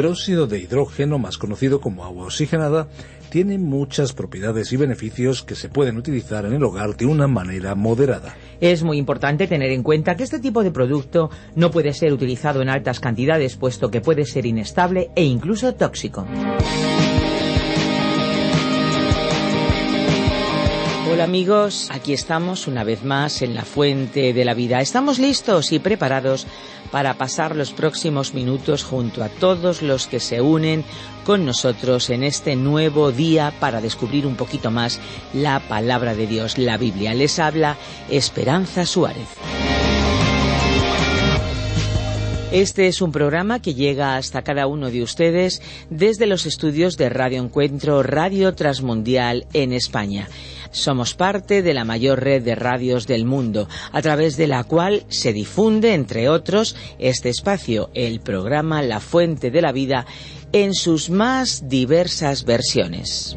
Peróxido de hidrógeno, más conocido como agua oxigenada, tiene muchas propiedades y beneficios que se pueden utilizar en el hogar de una manera moderada. Es muy importante tener en cuenta que este tipo de producto no puede ser utilizado en altas cantidades puesto que puede ser inestable e incluso tóxico. Hola amigos, aquí estamos una vez más en la Fuente de la Vida. Estamos listos y preparados para pasar los próximos minutos junto a todos los que se unen con nosotros en este nuevo día para descubrir un poquito más la palabra de Dios, la Biblia. Les habla Esperanza Suárez. Este es un programa que llega hasta cada uno de ustedes desde los estudios de Radio Encuentro Radio Transmundial en España. Somos parte de la mayor red de radios del mundo, a través de la cual se difunde, entre otros, este espacio, el programa La Fuente de la Vida, en sus más diversas versiones.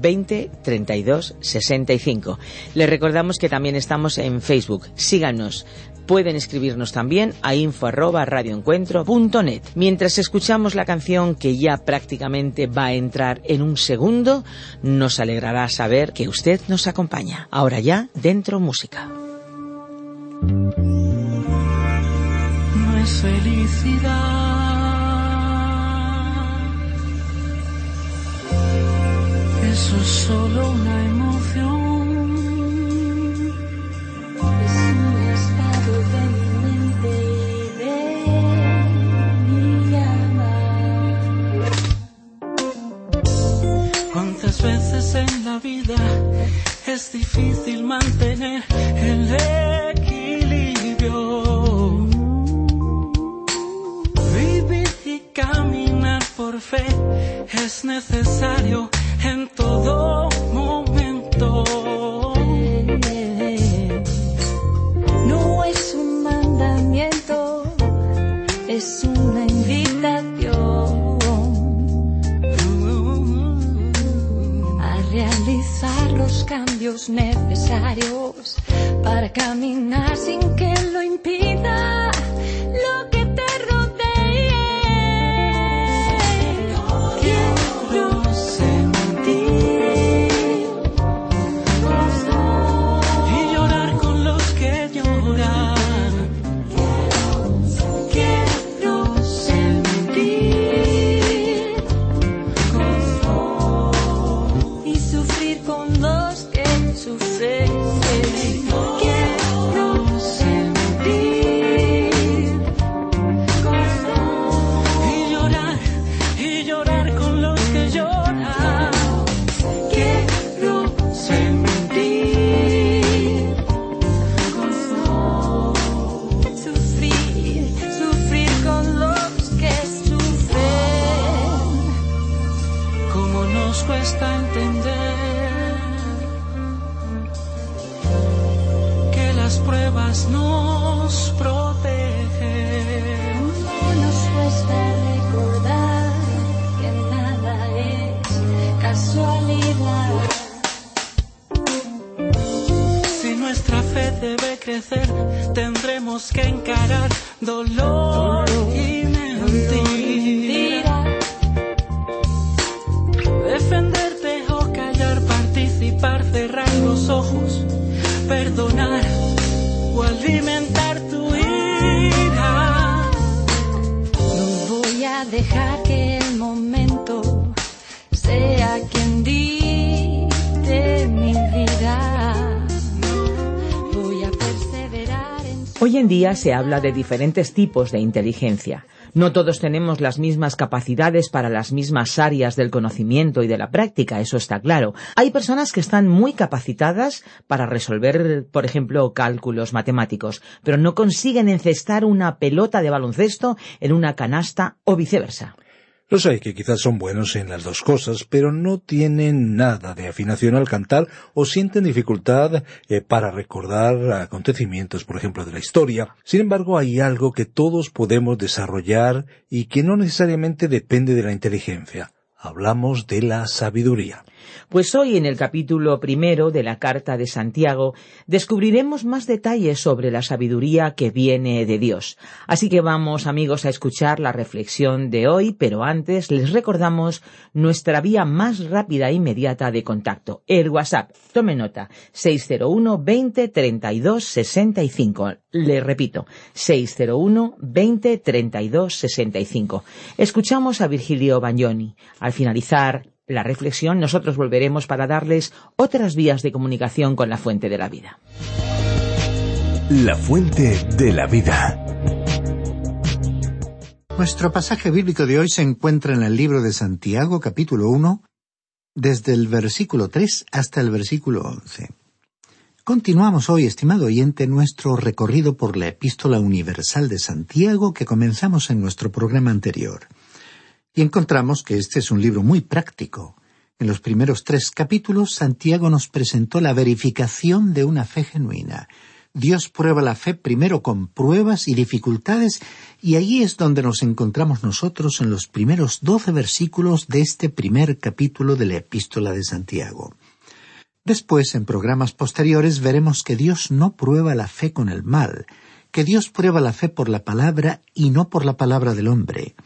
20 32 65. Les recordamos que también estamos en Facebook. Síganos. Pueden escribirnos también a info arroba radioencuentro.net. Mientras escuchamos la canción que ya prácticamente va a entrar en un segundo, nos alegrará saber que usted nos acompaña. Ahora ya, dentro música. No es felicidad eso es solo una tendremos que encarar dolor se habla de diferentes tipos de inteligencia. No todos tenemos las mismas capacidades para las mismas áreas del conocimiento y de la práctica, eso está claro. Hay personas que están muy capacitadas para resolver, por ejemplo, cálculos matemáticos, pero no consiguen encestar una pelota de baloncesto en una canasta o viceversa. Los hay que quizás son buenos en las dos cosas, pero no tienen nada de afinación al cantar o sienten dificultad eh, para recordar acontecimientos, por ejemplo, de la historia. Sin embargo, hay algo que todos podemos desarrollar y que no necesariamente depende de la inteligencia. Hablamos de la sabiduría. Pues hoy en el capítulo primero de la carta de Santiago descubriremos más detalles sobre la sabiduría que viene de Dios. Así que vamos amigos a escuchar la reflexión de hoy, pero antes les recordamos nuestra vía más rápida e inmediata de contacto, el WhatsApp. Tome nota, 601 20 32 65. Le repito, 601 20 32 65. Escuchamos a Virgilio Bagnoni. Al finalizar la reflexión, nosotros volveremos para darles otras vías de comunicación con la fuente de la vida. La fuente de la vida. Nuestro pasaje bíblico de hoy se encuentra en el libro de Santiago, capítulo 1, desde el versículo 3 hasta el versículo 11. Continuamos hoy, estimado oyente, nuestro recorrido por la epístola universal de Santiago que comenzamos en nuestro programa anterior. Y encontramos que este es un libro muy práctico. En los primeros tres capítulos, Santiago nos presentó la verificación de una fe genuina. Dios prueba la fe primero con pruebas y dificultades, y allí es donde nos encontramos nosotros en los primeros doce versículos de este primer capítulo de la epístola de Santiago. Después, en programas posteriores, veremos que Dios no prueba la fe con el mal, que Dios prueba la fe por la palabra y no por la palabra del hombre.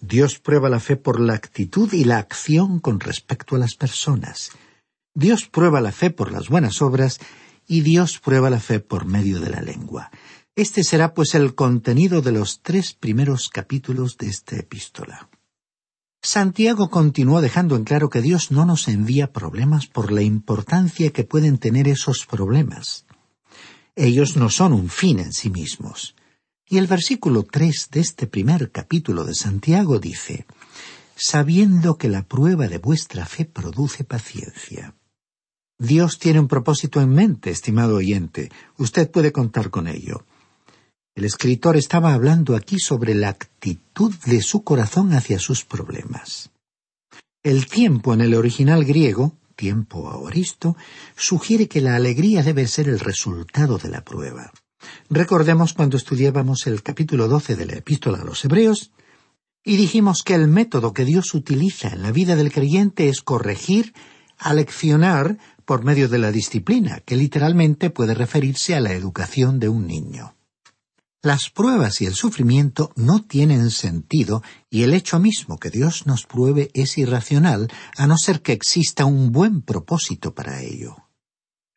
Dios prueba la fe por la actitud y la acción con respecto a las personas. Dios prueba la fe por las buenas obras y Dios prueba la fe por medio de la lengua. Este será pues el contenido de los tres primeros capítulos de esta epístola. Santiago continuó dejando en claro que Dios no nos envía problemas por la importancia que pueden tener esos problemas. Ellos no son un fin en sí mismos. Y el versículo tres de este primer capítulo de Santiago dice sabiendo que la prueba de vuestra fe produce paciencia. Dios tiene un propósito en mente, estimado oyente. Usted puede contar con ello. El escritor estaba hablando aquí sobre la actitud de su corazón hacia sus problemas. El tiempo en el original griego, tiempo aoristo, sugiere que la alegría debe ser el resultado de la prueba. Recordemos cuando estudiábamos el capítulo 12 de la epístola a los Hebreos, y dijimos que el método que Dios utiliza en la vida del creyente es corregir, aleccionar por medio de la disciplina, que literalmente puede referirse a la educación de un niño. Las pruebas y el sufrimiento no tienen sentido y el hecho mismo que Dios nos pruebe es irracional a no ser que exista un buen propósito para ello.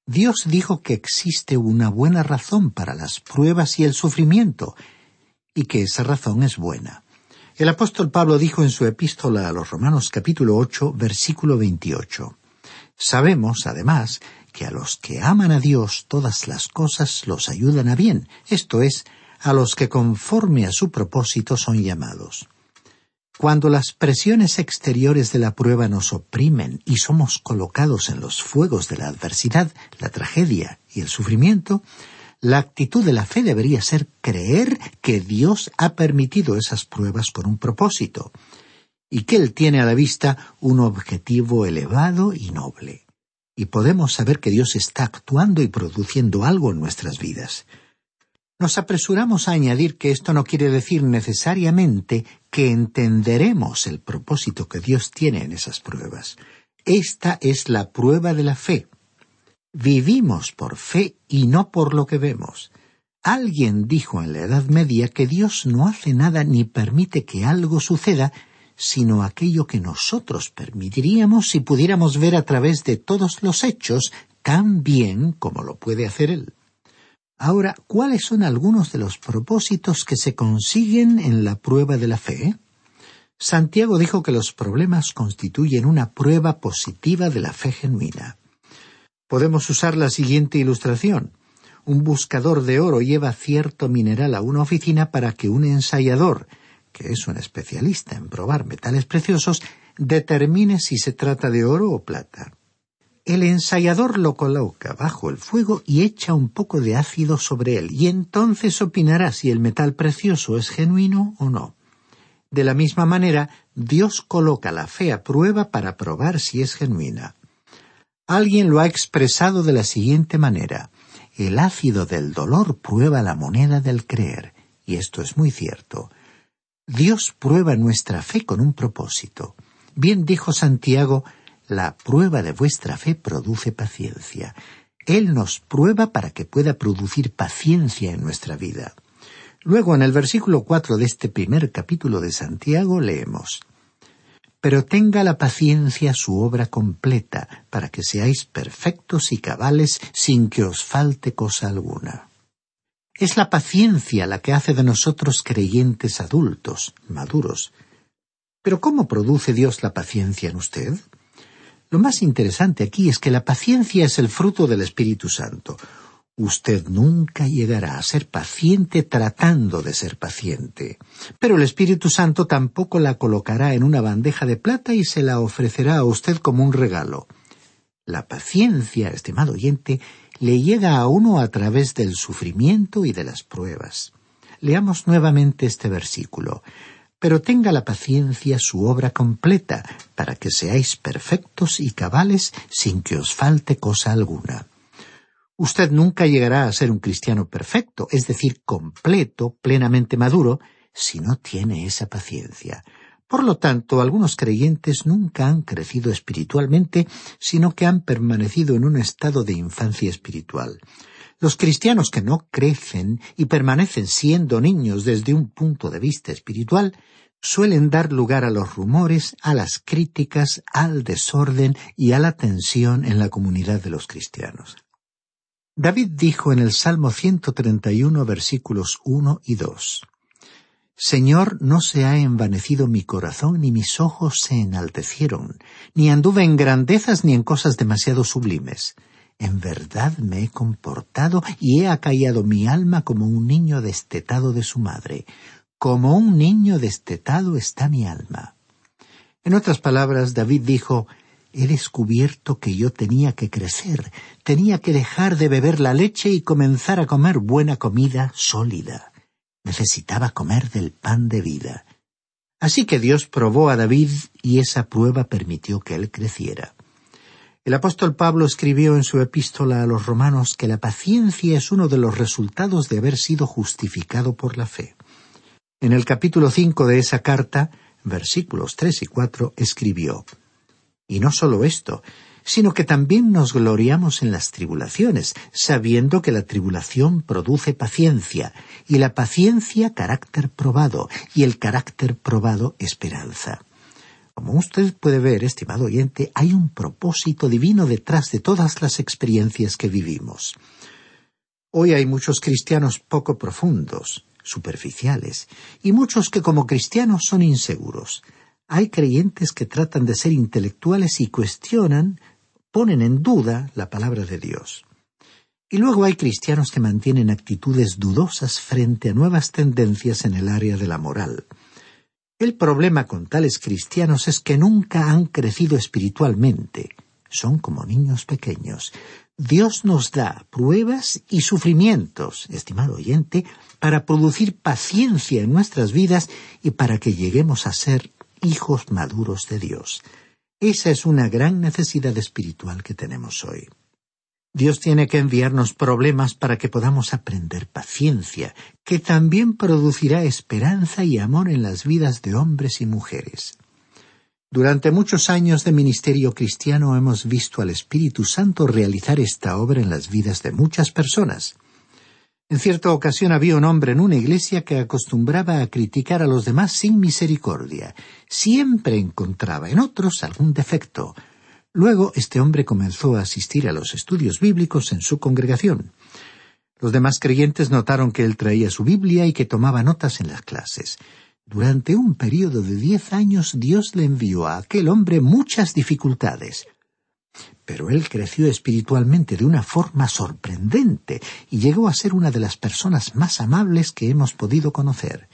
Dios dijo que existe una buena razón para las pruebas y el sufrimiento, y que esa razón es buena. El apóstol Pablo dijo en su epístola a los Romanos capítulo 8, versículo 28. Sabemos, además, que a los que aman a Dios todas las cosas los ayudan a bien, esto es, a los que conforme a su propósito son llamados. Cuando las presiones exteriores de la prueba nos oprimen y somos colocados en los fuegos de la adversidad, la tragedia y el sufrimiento, la actitud de la fe debería ser creer que Dios ha permitido esas pruebas con un propósito y que Él tiene a la vista un objetivo elevado y noble. Y podemos saber que Dios está actuando y produciendo algo en nuestras vidas. Nos apresuramos a añadir que esto no quiere decir necesariamente que entenderemos el propósito que Dios tiene en esas pruebas. Esta es la prueba de la fe. Vivimos por fe y no por lo que vemos. Alguien dijo en la Edad Media que Dios no hace nada ni permite que algo suceda, sino aquello que nosotros permitiríamos si pudiéramos ver a través de todos los hechos tan bien como lo puede hacer Él. Ahora, ¿cuáles son algunos de los propósitos que se consiguen en la prueba de la fe? Santiago dijo que los problemas constituyen una prueba positiva de la fe genuina. Podemos usar la siguiente ilustración. un buscador de oro lleva cierto mineral a una oficina para que un ensayador, que es un especialista en probar metales preciosos, determine si se trata de oro o plata. El ensayador lo coloca bajo el fuego y echa un poco de ácido sobre él, y entonces opinará si el metal precioso es genuino o no. De la misma manera, Dios coloca la fe a prueba para probar si es genuina. Alguien lo ha expresado de la siguiente manera. El ácido del dolor prueba la moneda del creer, y esto es muy cierto. Dios prueba nuestra fe con un propósito. Bien dijo Santiago, la prueba de vuestra fe produce paciencia. Él nos prueba para que pueda producir paciencia en nuestra vida. Luego, en el versículo cuatro de este primer capítulo de Santiago, leemos Pero tenga la paciencia su obra completa, para que seáis perfectos y cabales sin que os falte cosa alguna. Es la paciencia la que hace de nosotros creyentes adultos, maduros. Pero ¿cómo produce Dios la paciencia en usted? Lo más interesante aquí es que la paciencia es el fruto del Espíritu Santo. Usted nunca llegará a ser paciente tratando de ser paciente. Pero el Espíritu Santo tampoco la colocará en una bandeja de plata y se la ofrecerá a usted como un regalo. La paciencia, estimado oyente, le llega a uno a través del sufrimiento y de las pruebas. Leamos nuevamente este versículo pero tenga la paciencia su obra completa, para que seáis perfectos y cabales sin que os falte cosa alguna. Usted nunca llegará a ser un cristiano perfecto, es decir, completo, plenamente maduro, si no tiene esa paciencia. Por lo tanto, algunos creyentes nunca han crecido espiritualmente, sino que han permanecido en un estado de infancia espiritual. Los cristianos que no crecen y permanecen siendo niños desde un punto de vista espiritual suelen dar lugar a los rumores, a las críticas, al desorden y a la tensión en la comunidad de los cristianos. David dijo en el Salmo 131 versículos 1 y 2 Señor, no se ha envanecido mi corazón, ni mis ojos se enaltecieron, ni anduve en grandezas ni en cosas demasiado sublimes. En verdad me he comportado y he acallado mi alma como un niño destetado de su madre. Como un niño destetado está mi alma. En otras palabras, David dijo, He descubierto que yo tenía que crecer, tenía que dejar de beber la leche y comenzar a comer buena comida sólida. Necesitaba comer del pan de vida. Así que Dios probó a David y esa prueba permitió que él creciera. El apóstol Pablo escribió en su epístola a los romanos que la paciencia es uno de los resultados de haber sido justificado por la fe. En el capítulo cinco de esa carta, versículos tres y cuatro, escribió Y no solo esto, sino que también nos gloriamos en las tribulaciones, sabiendo que la tribulación produce paciencia, y la paciencia carácter probado, y el carácter probado esperanza. Como usted puede ver, estimado oyente, hay un propósito divino detrás de todas las experiencias que vivimos. Hoy hay muchos cristianos poco profundos, superficiales, y muchos que como cristianos son inseguros. Hay creyentes que tratan de ser intelectuales y cuestionan, ponen en duda la palabra de Dios. Y luego hay cristianos que mantienen actitudes dudosas frente a nuevas tendencias en el área de la moral. El problema con tales cristianos es que nunca han crecido espiritualmente. Son como niños pequeños. Dios nos da pruebas y sufrimientos, estimado oyente, para producir paciencia en nuestras vidas y para que lleguemos a ser hijos maduros de Dios. Esa es una gran necesidad espiritual que tenemos hoy. Dios tiene que enviarnos problemas para que podamos aprender paciencia, que también producirá esperanza y amor en las vidas de hombres y mujeres. Durante muchos años de ministerio cristiano hemos visto al Espíritu Santo realizar esta obra en las vidas de muchas personas. En cierta ocasión había un hombre en una iglesia que acostumbraba a criticar a los demás sin misericordia. Siempre encontraba en otros algún defecto. Luego este hombre comenzó a asistir a los estudios bíblicos en su congregación. Los demás creyentes notaron que él traía su Biblia y que tomaba notas en las clases. Durante un período de diez años Dios le envió a aquel hombre muchas dificultades. pero él creció espiritualmente de una forma sorprendente y llegó a ser una de las personas más amables que hemos podido conocer.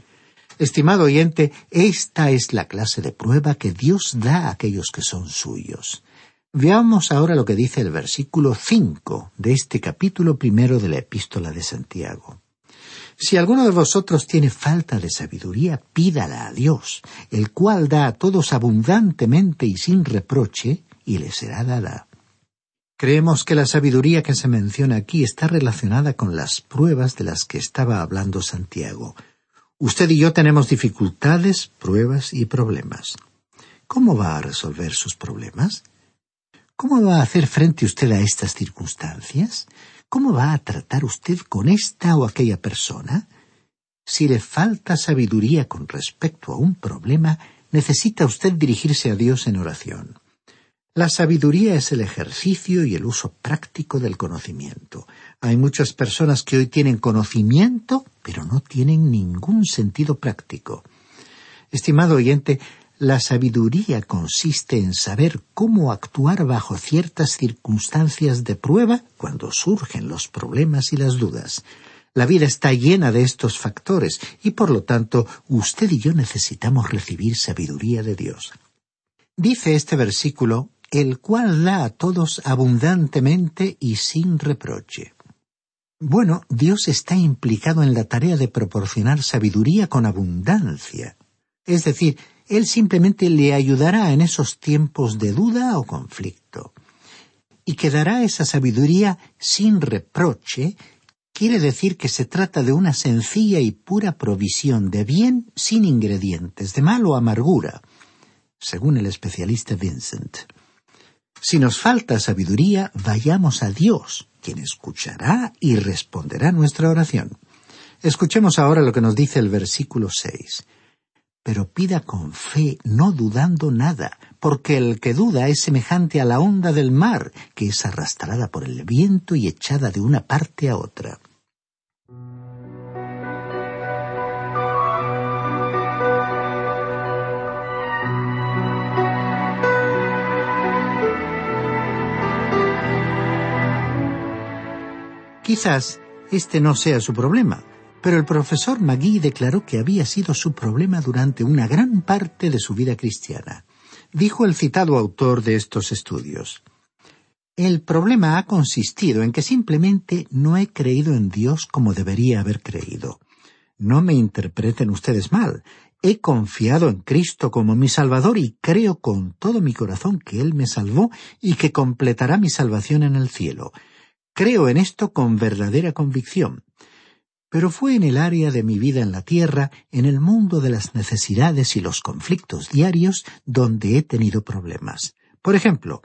Estimado oyente, esta es la clase de prueba que Dios da a aquellos que son suyos. Veamos ahora lo que dice el versículo cinco de este capítulo primero de la epístola de Santiago. Si alguno de vosotros tiene falta de sabiduría, pídala a Dios, el cual da a todos abundantemente y sin reproche, y le será dada. Creemos que la sabiduría que se menciona aquí está relacionada con las pruebas de las que estaba hablando Santiago. Usted y yo tenemos dificultades, pruebas y problemas. ¿Cómo va a resolver sus problemas? ¿Cómo va a hacer frente usted a estas circunstancias? ¿Cómo va a tratar usted con esta o aquella persona? Si le falta sabiduría con respecto a un problema, necesita usted dirigirse a Dios en oración. La sabiduría es el ejercicio y el uso práctico del conocimiento. Hay muchas personas que hoy tienen conocimiento, pero no tienen ningún sentido práctico. Estimado oyente, la sabiduría consiste en saber cómo actuar bajo ciertas circunstancias de prueba cuando surgen los problemas y las dudas. La vida está llena de estos factores y por lo tanto usted y yo necesitamos recibir sabiduría de Dios. Dice este versículo el cual da a todos abundantemente y sin reproche. Bueno, Dios está implicado en la tarea de proporcionar sabiduría con abundancia. Es decir, Él simplemente le ayudará en esos tiempos de duda o conflicto. Y que dará esa sabiduría sin reproche quiere decir que se trata de una sencilla y pura provisión de bien sin ingredientes de mal o amargura, según el especialista Vincent. Si nos falta sabiduría, vayamos a Dios, quien escuchará y responderá nuestra oración. Escuchemos ahora lo que nos dice el versículo seis. Pero pida con fe, no dudando nada, porque el que duda es semejante a la onda del mar, que es arrastrada por el viento y echada de una parte a otra. Quizás este no sea su problema, pero el profesor Magui declaró que había sido su problema durante una gran parte de su vida cristiana. Dijo el citado autor de estos estudios. El problema ha consistido en que simplemente no he creído en Dios como debería haber creído. No me interpreten ustedes mal. He confiado en Cristo como mi Salvador y creo con todo mi corazón que Él me salvó y que completará mi salvación en el cielo. Creo en esto con verdadera convicción. Pero fue en el área de mi vida en la tierra, en el mundo de las necesidades y los conflictos diarios, donde he tenido problemas. Por ejemplo,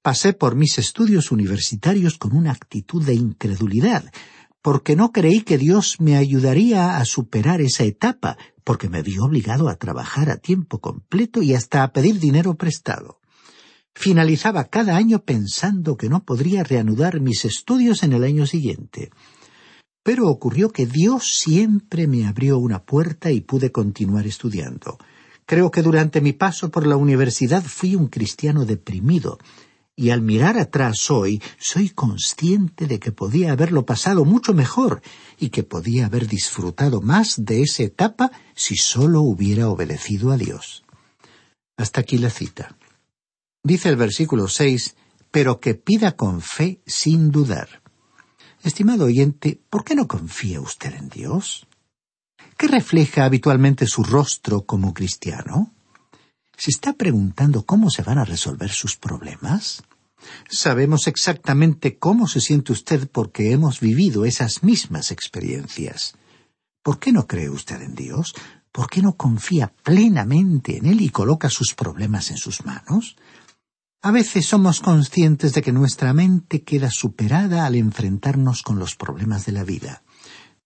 pasé por mis estudios universitarios con una actitud de incredulidad, porque no creí que Dios me ayudaría a superar esa etapa, porque me vi obligado a trabajar a tiempo completo y hasta a pedir dinero prestado. Finalizaba cada año pensando que no podría reanudar mis estudios en el año siguiente. Pero ocurrió que Dios siempre me abrió una puerta y pude continuar estudiando. Creo que durante mi paso por la universidad fui un cristiano deprimido, y al mirar atrás hoy soy consciente de que podía haberlo pasado mucho mejor y que podía haber disfrutado más de esa etapa si solo hubiera obedecido a Dios. Hasta aquí la cita. Dice el versículo seis, pero que pida con fe sin dudar. Estimado oyente, ¿por qué no confía usted en Dios? ¿Qué refleja habitualmente su rostro como cristiano? ¿Se está preguntando cómo se van a resolver sus problemas? Sabemos exactamente cómo se siente usted porque hemos vivido esas mismas experiencias. ¿Por qué no cree usted en Dios? ¿Por qué no confía plenamente en Él y coloca sus problemas en sus manos? A veces somos conscientes de que nuestra mente queda superada al enfrentarnos con los problemas de la vida.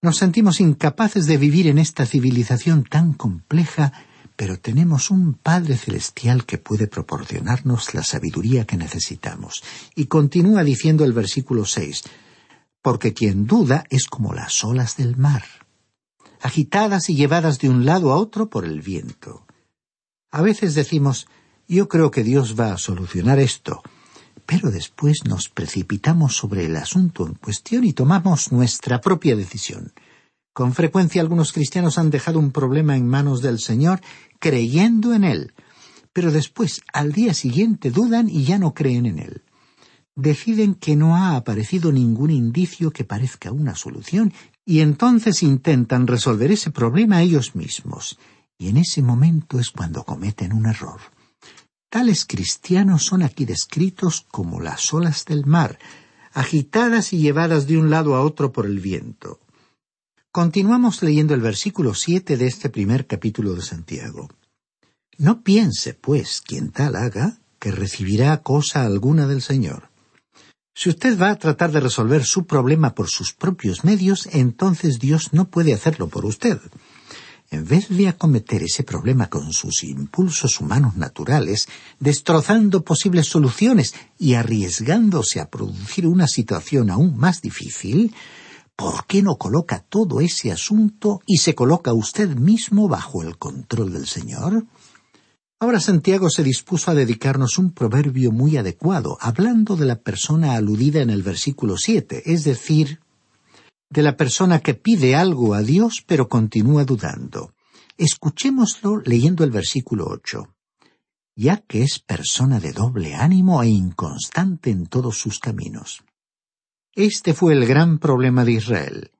Nos sentimos incapaces de vivir en esta civilización tan compleja, pero tenemos un Padre Celestial que puede proporcionarnos la sabiduría que necesitamos. Y continúa diciendo el versículo seis porque quien duda es como las olas del mar, agitadas y llevadas de un lado a otro por el viento. A veces decimos yo creo que Dios va a solucionar esto, Pero después nos precipitamos sobre el asunto en cuestión y tomamos nuestra propia decisión. Con frecuencia algunos cristianos han dejado un problema en manos del Señor creyendo en Él, pero después, al día siguiente, dudan y ya no creen en Él. Deciden que no ha aparecido ningún indicio que parezca una solución y entonces intentan resolver ese problema ellos mismos. Y en ese momento es cuando cometen un error. Tales cristianos son aquí descritos como las olas del mar, agitadas y llevadas de un lado a otro por el viento. Continuamos leyendo el versículo siete de este primer capítulo de Santiago. No piense, pues, quien tal haga, que recibirá cosa alguna del Señor. Si usted va a tratar de resolver su problema por sus propios medios, entonces Dios no puede hacerlo por usted. En vez de acometer ese problema con sus impulsos humanos naturales, destrozando posibles soluciones y arriesgándose a producir una situación aún más difícil, ¿por qué no coloca todo ese asunto y se coloca usted mismo bajo el control del Señor? Ahora Santiago se dispuso a dedicarnos un proverbio muy adecuado, hablando de la persona aludida en el versículo siete, es decir, de la persona que pide algo a Dios pero continúa dudando. Escuchémoslo leyendo el versículo ocho. Ya que es persona de doble ánimo e inconstante en todos sus caminos. Este fue el gran problema de Israel.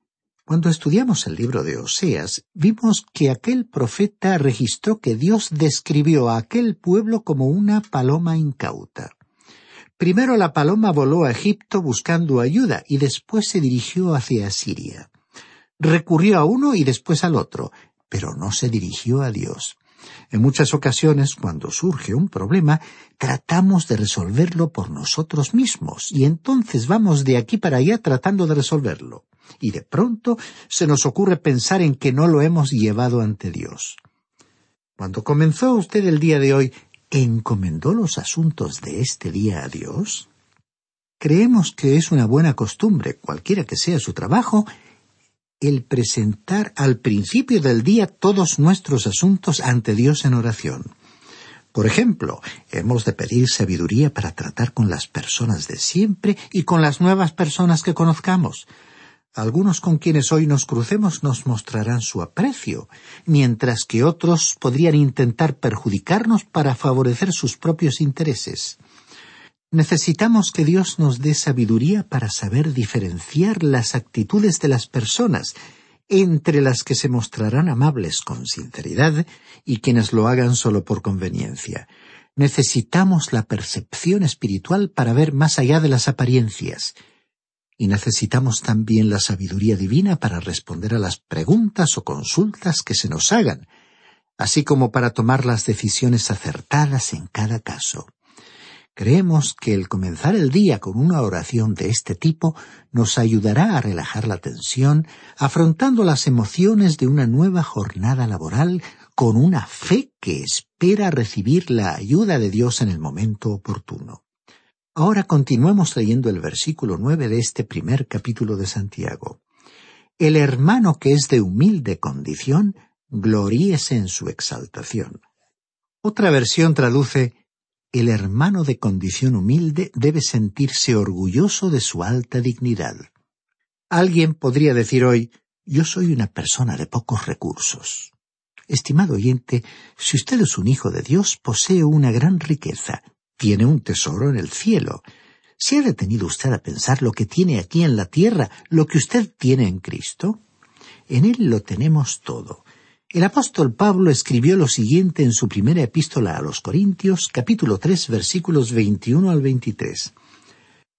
Cuando estudiamos el libro de Oseas, vimos que aquel profeta registró que Dios describió a aquel pueblo como una paloma incauta. Primero la paloma voló a Egipto buscando ayuda y después se dirigió hacia Siria. Recurrió a uno y después al otro, pero no se dirigió a Dios. En muchas ocasiones, cuando surge un problema, tratamos de resolverlo por nosotros mismos y entonces vamos de aquí para allá tratando de resolverlo y de pronto se nos ocurre pensar en que no lo hemos llevado ante Dios. Cuando comenzó usted el día de hoy, ¿encomendó los asuntos de este día a Dios? Creemos que es una buena costumbre, cualquiera que sea su trabajo, el presentar al principio del día todos nuestros asuntos ante Dios en oración. Por ejemplo, hemos de pedir sabiduría para tratar con las personas de siempre y con las nuevas personas que conozcamos. Algunos con quienes hoy nos crucemos nos mostrarán su aprecio, mientras que otros podrían intentar perjudicarnos para favorecer sus propios intereses. Necesitamos que Dios nos dé sabiduría para saber diferenciar las actitudes de las personas, entre las que se mostrarán amables con sinceridad y quienes lo hagan solo por conveniencia. Necesitamos la percepción espiritual para ver más allá de las apariencias, y necesitamos también la sabiduría divina para responder a las preguntas o consultas que se nos hagan, así como para tomar las decisiones acertadas en cada caso. Creemos que el comenzar el día con una oración de este tipo nos ayudará a relajar la tensión, afrontando las emociones de una nueva jornada laboral con una fe que espera recibir la ayuda de Dios en el momento oportuno. Ahora continuemos leyendo el versículo nueve de este primer capítulo de Santiago. El hermano que es de humilde condición, gloríese en su exaltación. Otra versión traduce el hermano de condición humilde debe sentirse orgulloso de su alta dignidad. Alguien podría decir hoy yo soy una persona de pocos recursos. Estimado oyente, si usted es un hijo de Dios, posee una gran riqueza, tiene un tesoro en el cielo. ¿Se ha detenido usted a pensar lo que tiene aquí en la tierra, lo que usted tiene en Cristo? En Él lo tenemos todo. El apóstol Pablo escribió lo siguiente en su primera epístola a los Corintios, capítulo tres, versículos 21 al 23.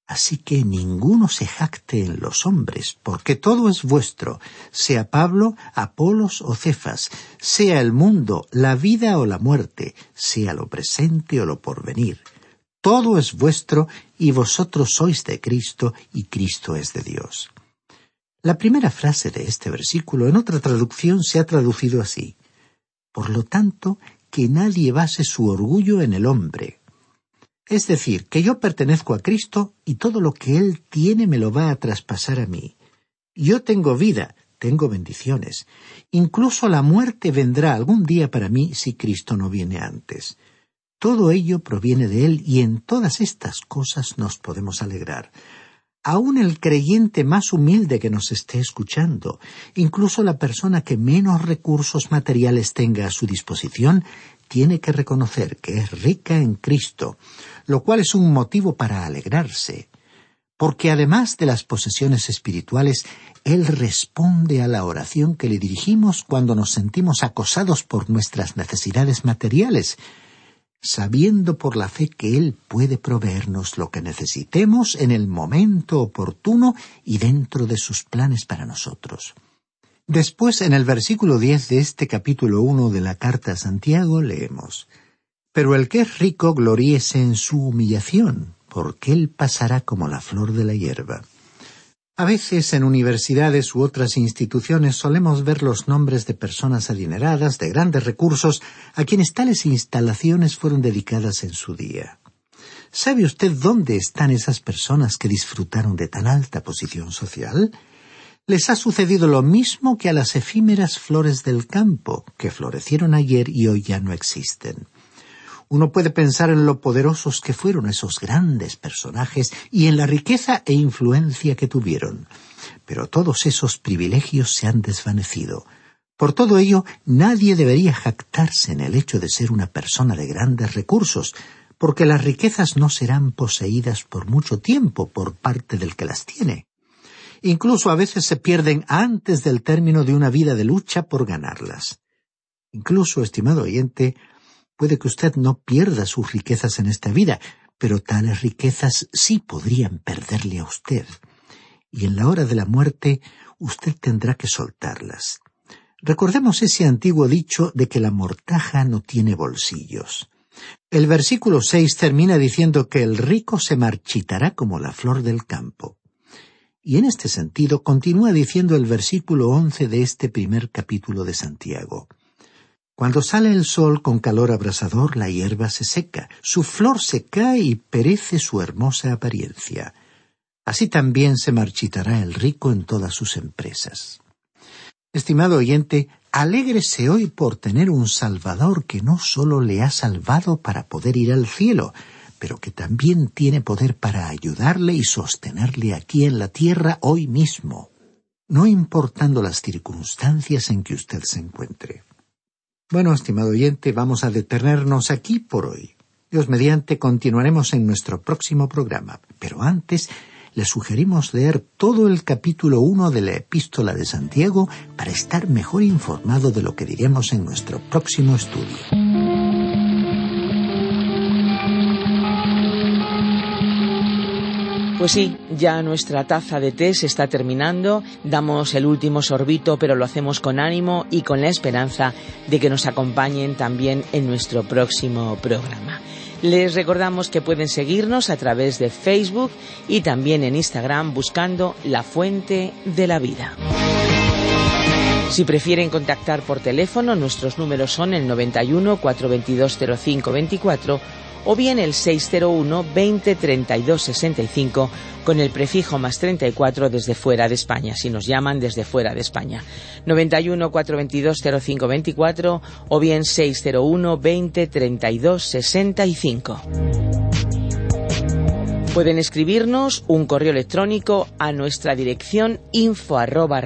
Así que ninguno se jacte en los hombres, porque todo es vuestro, sea Pablo, Apolos o Cefas, sea el mundo, la vida o la muerte, sea lo presente o lo porvenir. Todo es vuestro y vosotros sois de Cristo y Cristo es de Dios. La primera frase de este versículo en otra traducción se ha traducido así. Por lo tanto, que nadie base su orgullo en el hombre, es decir, que yo pertenezco a Cristo y todo lo que Él tiene me lo va a traspasar a mí. Yo tengo vida, tengo bendiciones. Incluso la muerte vendrá algún día para mí si Cristo no viene antes. Todo ello proviene de Él y en todas estas cosas nos podemos alegrar. Aún el creyente más humilde que nos esté escuchando, incluso la persona que menos recursos materiales tenga a su disposición, tiene que reconocer que es rica en Cristo, lo cual es un motivo para alegrarse, porque además de las posesiones espirituales, Él responde a la oración que le dirigimos cuando nos sentimos acosados por nuestras necesidades materiales, sabiendo por la fe que Él puede proveernos lo que necesitemos en el momento oportuno y dentro de sus planes para nosotros. Después, en el versículo diez de este capítulo uno de la carta a Santiago, leemos Pero el que es rico gloríese en su humillación, porque él pasará como la flor de la hierba. A veces en universidades u otras instituciones solemos ver los nombres de personas adineradas, de grandes recursos, a quienes tales instalaciones fueron dedicadas en su día. ¿Sabe usted dónde están esas personas que disfrutaron de tan alta posición social? Les ha sucedido lo mismo que a las efímeras flores del campo, que florecieron ayer y hoy ya no existen. Uno puede pensar en lo poderosos que fueron esos grandes personajes y en la riqueza e influencia que tuvieron. Pero todos esos privilegios se han desvanecido. Por todo ello, nadie debería jactarse en el hecho de ser una persona de grandes recursos, porque las riquezas no serán poseídas por mucho tiempo por parte del que las tiene. Incluso a veces se pierden antes del término de una vida de lucha por ganarlas. Incluso, estimado oyente, Puede que usted no pierda sus riquezas en esta vida, pero tales riquezas sí podrían perderle a usted. Y en la hora de la muerte usted tendrá que soltarlas. Recordemos ese antiguo dicho de que la mortaja no tiene bolsillos. El versículo seis termina diciendo que el rico se marchitará como la flor del campo. Y en este sentido continúa diciendo el versículo once de este primer capítulo de Santiago. Cuando sale el sol con calor abrasador, la hierba se seca, su flor se cae y perece su hermosa apariencia. Así también se marchitará el rico en todas sus empresas. Estimado oyente, alégrese hoy por tener un Salvador que no sólo le ha salvado para poder ir al cielo, pero que también tiene poder para ayudarle y sostenerle aquí en la tierra hoy mismo, no importando las circunstancias en que usted se encuentre. Bueno, estimado oyente, vamos a detenernos aquí por hoy. Dios mediante continuaremos en nuestro próximo programa, pero antes le sugerimos leer todo el capítulo 1 de la epístola de Santiago para estar mejor informado de lo que diremos en nuestro próximo estudio. Pues sí, ya nuestra taza de té se está terminando, damos el último sorbito, pero lo hacemos con ánimo y con la esperanza de que nos acompañen también en nuestro próximo programa. Les recordamos que pueden seguirnos a través de Facebook y también en Instagram buscando La Fuente de la Vida. Si prefieren contactar por teléfono, nuestros números son el 91 422 0524 o bien el 601 20 32 65 con el prefijo más 34 desde fuera de España, si nos llaman desde fuera de España. 91 422 0524 o bien 601 20 32 65. Pueden escribirnos un correo electrónico a nuestra dirección info arroba.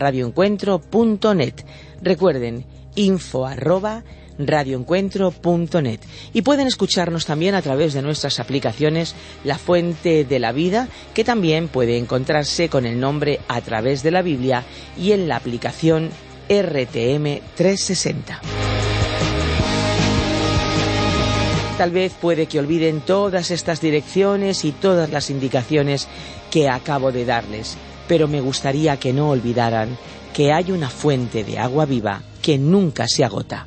Recuerden, info arroba radioencuentro.net y pueden escucharnos también a través de nuestras aplicaciones La Fuente de la Vida, que también puede encontrarse con el nombre A través de la Biblia y en la aplicación RTM 360. Tal vez puede que olviden todas estas direcciones y todas las indicaciones que acabo de darles, pero me gustaría que no olvidaran que hay una fuente de agua viva que nunca se agota